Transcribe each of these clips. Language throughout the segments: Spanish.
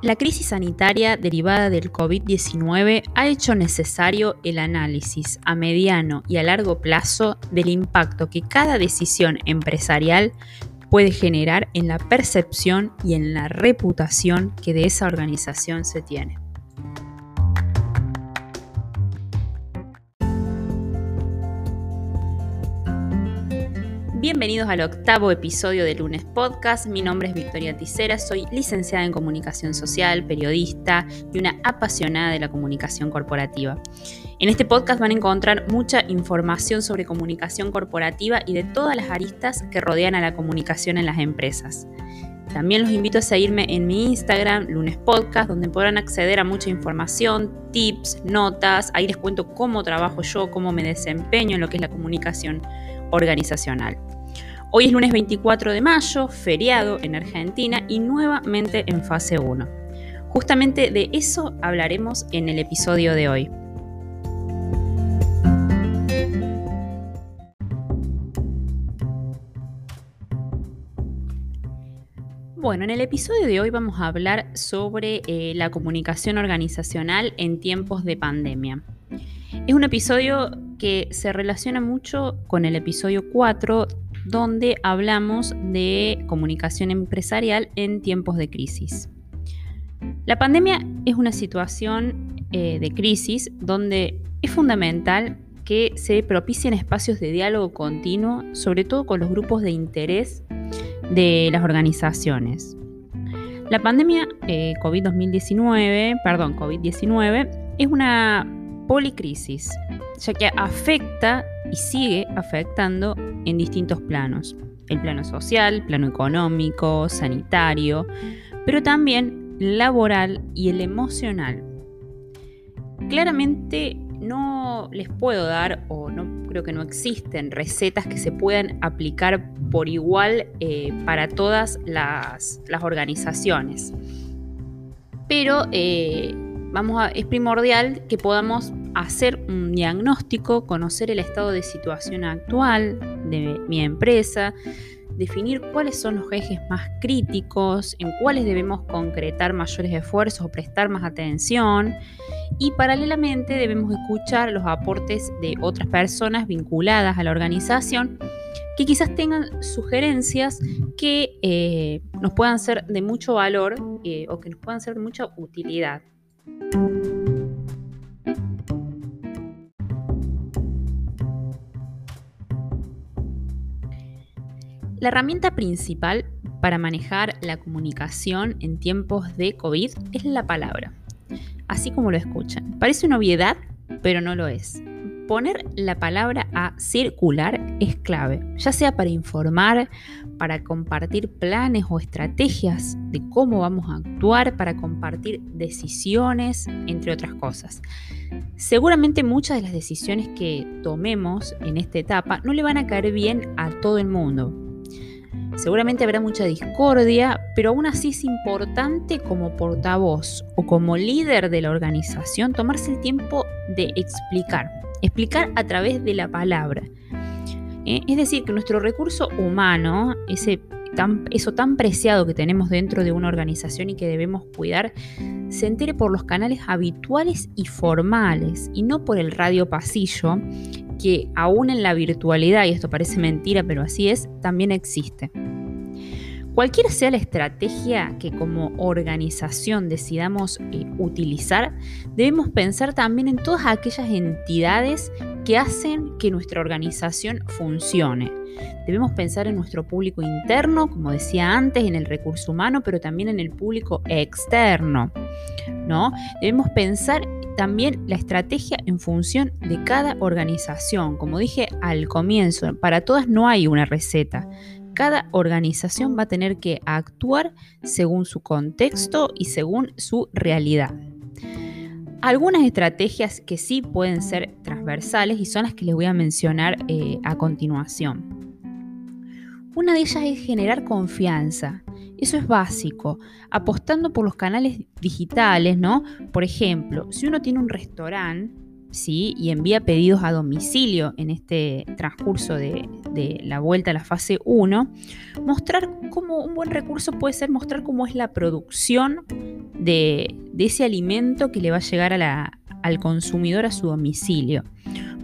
La crisis sanitaria derivada del COVID-19 ha hecho necesario el análisis a mediano y a largo plazo del impacto que cada decisión empresarial puede generar en la percepción y en la reputación que de esa organización se tiene. Bienvenidos al octavo episodio de Lunes Podcast. Mi nombre es Victoria Ticera, soy licenciada en comunicación social, periodista y una apasionada de la comunicación corporativa. En este podcast van a encontrar mucha información sobre comunicación corporativa y de todas las aristas que rodean a la comunicación en las empresas. También los invito a seguirme en mi Instagram, Lunes Podcast, donde podrán acceder a mucha información, tips, notas. Ahí les cuento cómo trabajo yo, cómo me desempeño en lo que es la comunicación organizacional. Hoy es lunes 24 de mayo, feriado en Argentina y nuevamente en fase 1. Justamente de eso hablaremos en el episodio de hoy. Bueno, en el episodio de hoy vamos a hablar sobre eh, la comunicación organizacional en tiempos de pandemia. Es un episodio que se relaciona mucho con el episodio 4 donde hablamos de comunicación empresarial en tiempos de crisis. La pandemia es una situación eh, de crisis donde es fundamental que se propicien espacios de diálogo continuo, sobre todo con los grupos de interés de las organizaciones. La pandemia eh, COVID-19, perdón, COVID-19 es una policrisis, ya que afecta y sigue afectando en distintos planos. El plano social, plano económico, sanitario, pero también laboral y el emocional. Claramente no les puedo dar, o no creo que no existen recetas que se puedan aplicar por igual eh, para todas las, organizaciones. Pero eh, vamos a, es primordial que podamos hacer un diagnóstico, conocer el estado de situación actual de mi empresa, definir cuáles son los ejes más críticos, en cuáles debemos concretar mayores esfuerzos o prestar más atención y paralelamente debemos escuchar los aportes de otras personas vinculadas a la organización que quizás tengan sugerencias que eh, nos puedan ser de mucho valor eh, o que nos puedan ser de mucha utilidad. La herramienta principal para manejar la comunicación en tiempos de COVID es la palabra, así como lo escuchan. Parece una obviedad, pero no lo es. Poner la palabra a circular es clave, ya sea para informar, para compartir planes o estrategias de cómo vamos a actuar, para compartir decisiones, entre otras cosas. Seguramente muchas de las decisiones que tomemos en esta etapa no le van a caer bien a todo el mundo, Seguramente habrá mucha discordia, pero aún así es importante como portavoz o como líder de la organización tomarse el tiempo de explicar, explicar a través de la palabra. ¿Eh? Es decir, que nuestro recurso humano, ese eso tan preciado que tenemos dentro de una organización y que debemos cuidar, se entere por los canales habituales y formales y no por el radio pasillo que aún en la virtualidad, y esto parece mentira, pero así es, también existe. Cualquiera sea la estrategia que como organización decidamos eh, utilizar, debemos pensar también en todas aquellas entidades que hacen que nuestra organización funcione. Debemos pensar en nuestro público interno, como decía antes, en el recurso humano, pero también en el público externo. ¿no? Debemos pensar también la estrategia en función de cada organización. Como dije al comienzo, para todas no hay una receta. Cada organización va a tener que actuar según su contexto y según su realidad. Algunas estrategias que sí pueden ser transversales y son las que les voy a mencionar eh, a continuación. Una de ellas es generar confianza. Eso es básico, apostando por los canales digitales, ¿no? Por ejemplo, si uno tiene un restaurante, ¿sí? Y envía pedidos a domicilio en este transcurso de, la vuelta a la fase 1, mostrar cómo un buen recurso puede ser mostrar cómo es la producción de, ese alimento que le va a llegar al consumidor a su domicilio.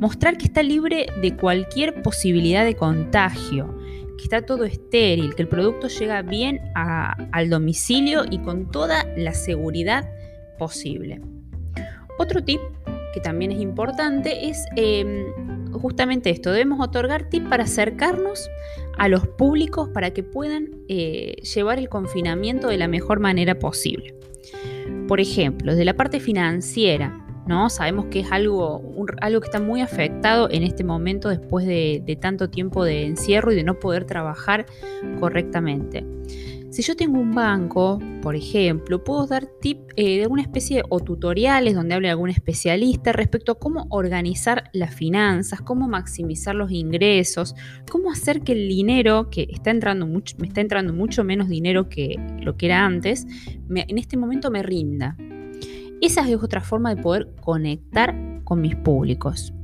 Mostrar que está libre de cualquier posibilidad de contagio, que está todo estéril, que el producto llega bien al domicilio y con toda la seguridad posible. Otro tip que también es importante es em, justamente esto, debemos otorgar tips para acercarnos a los públicos para que puedan eh, llevar el confinamiento de la mejor manera posible. Por ejemplo, desde la parte financiera, ¿no? Sabemos que es algo, algo que está muy afectado en este momento después de, de tanto tiempo de encierro y de no poder trabajar correctamente. Si yo tengo un banco, por ejemplo, puedo dar tip eh, de alguna especie o tutoriales donde hable algún especialista respecto a cómo organizar las finanzas, cómo maximizar los ingresos, cómo hacer que el dinero, que está entrando me está entrando mucho menos dinero que lo que era antes, en este momento me rinda. Esa es otra forma de poder conectar con mis públicos.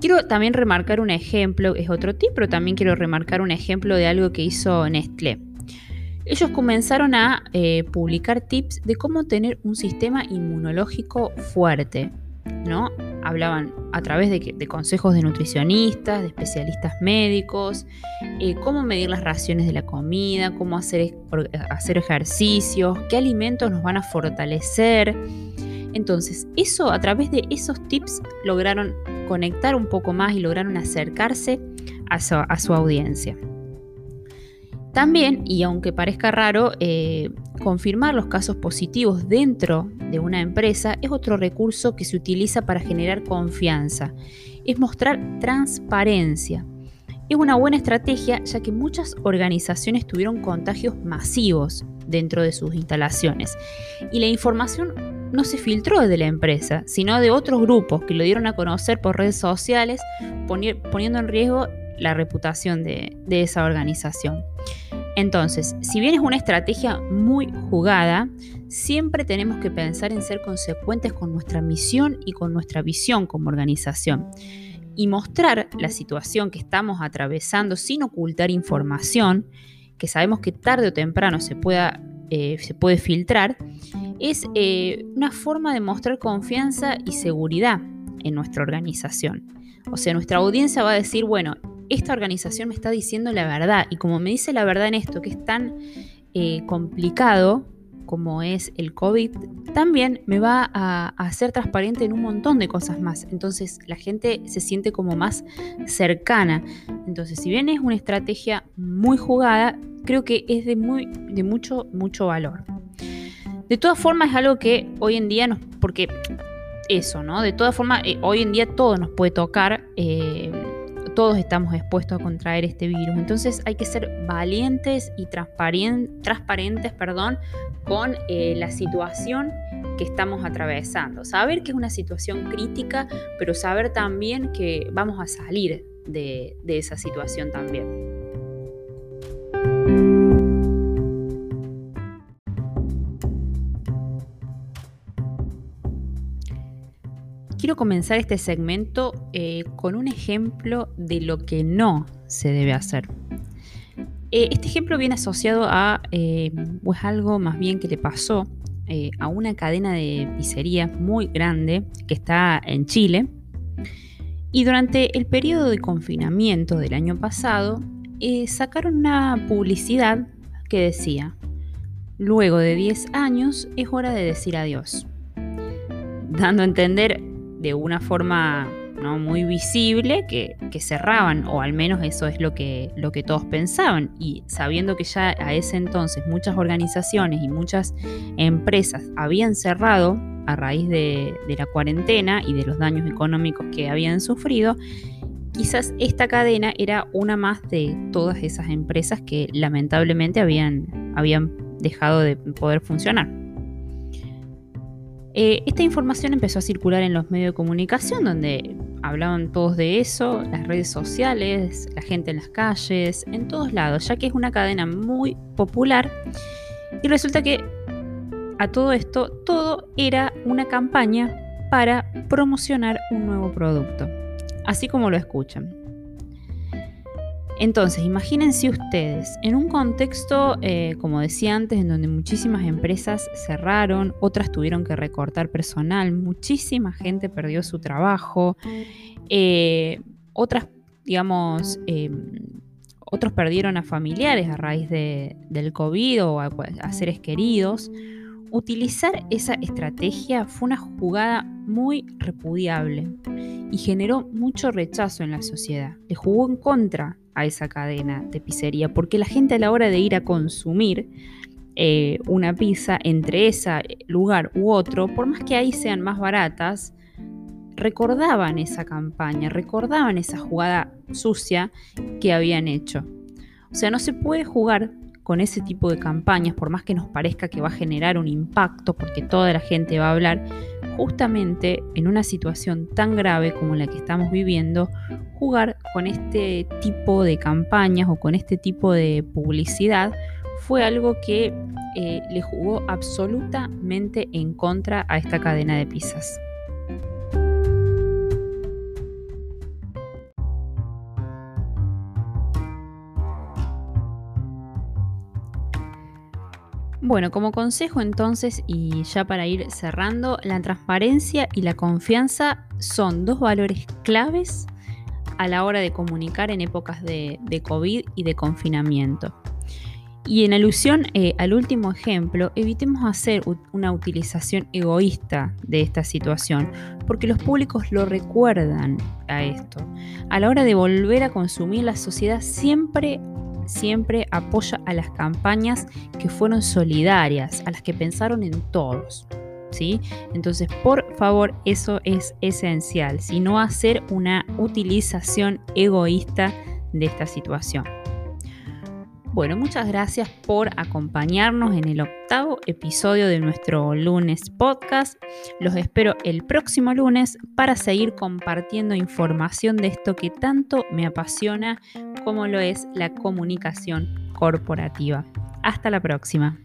Quiero también remarcar un ejemplo, es otro tip, pero también quiero remarcar un ejemplo de algo que hizo Nestlé. Ellos comenzaron a eh, publicar tips de cómo tener un sistema inmunológico fuerte, ¿no? Hablaban a través de, consejos de nutricionistas, de especialistas médicos, eh, cómo medir las raciones de la comida, cómo hacer, hacer ejercicios, qué alimentos nos van a fortalecer. Entonces, eso a través de esos tips lograron conectar un poco más y lograron acercarse a su audiencia. También, y aunque parezca raro, eh, confirmar los casos positivos dentro de una empresa es otro recurso que se utiliza para generar confianza. Es mostrar transparencia. Es una buena estrategia ya que muchas organizaciones tuvieron contagios masivos dentro de sus instalaciones y la información no se filtró de la empresa, sino de otros grupos que lo dieron a conocer por redes sociales, poniendo en riesgo la reputación de esa organización. Entonces, si bien es una estrategia muy jugada, siempre tenemos que pensar en ser consecuentes con nuestra misión y con nuestra visión como organización y mostrar la situación que estamos atravesando sin ocultar información, que sabemos que tarde o temprano se, pueda, eh, se puede filtrar, es eh, una forma de mostrar confianza y seguridad en nuestra organización. O sea, nuestra audiencia va a decir, bueno, esta organización me está diciendo la verdad y como me dice la verdad en esto, que es tan eh, complicado como es el COVID, también me va a, hacer transparente en un montón de cosas más. Entonces la gente se siente como más cercana. Entonces, si bien es una estrategia muy jugada, creo que es de, muy, de mucho, mucho valor. De todas formas, es algo que hoy en día nos. porque eso, ¿no? De todas formas, eh, hoy en día todo nos puede tocar. Eh, todos estamos expuestos a contraer este virus. Entonces hay que ser valientes y transparentes perdón, con eh, la situación que estamos atravesando. Saber que es una situación crítica, pero saber también que vamos a salir de esa situación también. Quiero comenzar este segmento eh, con un ejemplo de lo que no se debe hacer. Eh, este ejemplo viene asociado a eh, algo más bien que le pasó a una cadena de pizzerías muy grande que está en Chile. Y durante el periodo de confinamiento del año pasado, sacaron una publicidad que decía, luego de 10 años es hora de decir adiós dando a entender de una forma ¿no? muy visible que, cerraban, o al menos eso es lo que, lo que todos pensaban. Y sabiendo que ya a ese entonces muchas organizaciones y muchas empresas habían cerrado a raíz de, de la cuarentena y de los daños económicos que habían sufrido, quizás esta cadena era una más de todas esas empresas que lamentablemente habían, habían dejado de poder funcionar. Eh, esta información empezó a circular en los medios de comunicación, donde hablaban todos de eso, las redes sociales, la gente en las calles, en todos lados, ya que es una cadena muy popular. Y resulta que a todo esto, todo era una campaña para promocionar un nuevo producto, así como lo escuchan. Entonces, imagínense ustedes, en un contexto, eh, como decía antes, en donde muchísimas empresas cerraron, otras tuvieron que recortar personal, muchísima gente perdió su trabajo, eh, otras, digamos, em, otros perdieron a familiares a raíz del COVID o a seres queridos. Utilizar esa estrategia fue una jugada muy repudiable y generó mucho rechazo en la sociedad. Le jugó en contra a esa cadena de pizzería, porque la gente a la hora de ir a consumir eh, una pizza entre ese lugar u otro, por más que ahí sean más baratas, recordaban esa campaña, recordaban esa jugada sucia que habían hecho. O sea, no se puede jugar con ese tipo de campañas, por más que nos parezca que va a generar un impacto, porque toda la gente va a hablar, justamente en una situación tan grave como la que estamos viviendo, jugar con este tipo de campañas o con este tipo de publicidad fue algo que eh, le jugó absolutamente en contra a esta cadena de pizzas. Bueno, como consejo entonces, y ya para ir cerrando, la transparencia y la confianza son dos valores claves a la hora de comunicar en épocas de, COVID y de confinamiento. Y en alusión eh, al último ejemplo, evitemos hacer una utilización egoísta de esta situación, porque los públicos lo recuerdan a esto. A la hora de volver a consumir, la sociedad siempre siempre apoya a las campañas que fueron solidarias, a las que pensaron en todos. ¿Sí? Entonces, por favor, eso es esencial, si no hacer una utilización egoísta de esta situación. Bueno, muchas gracias por acompañarnos en el octavo episodio de nuestro lunes podcast. Los espero el próximo lunes para seguir compartiendo información de esto que tanto me apasiona como lo es la comunicación corporativa. Hasta la próxima.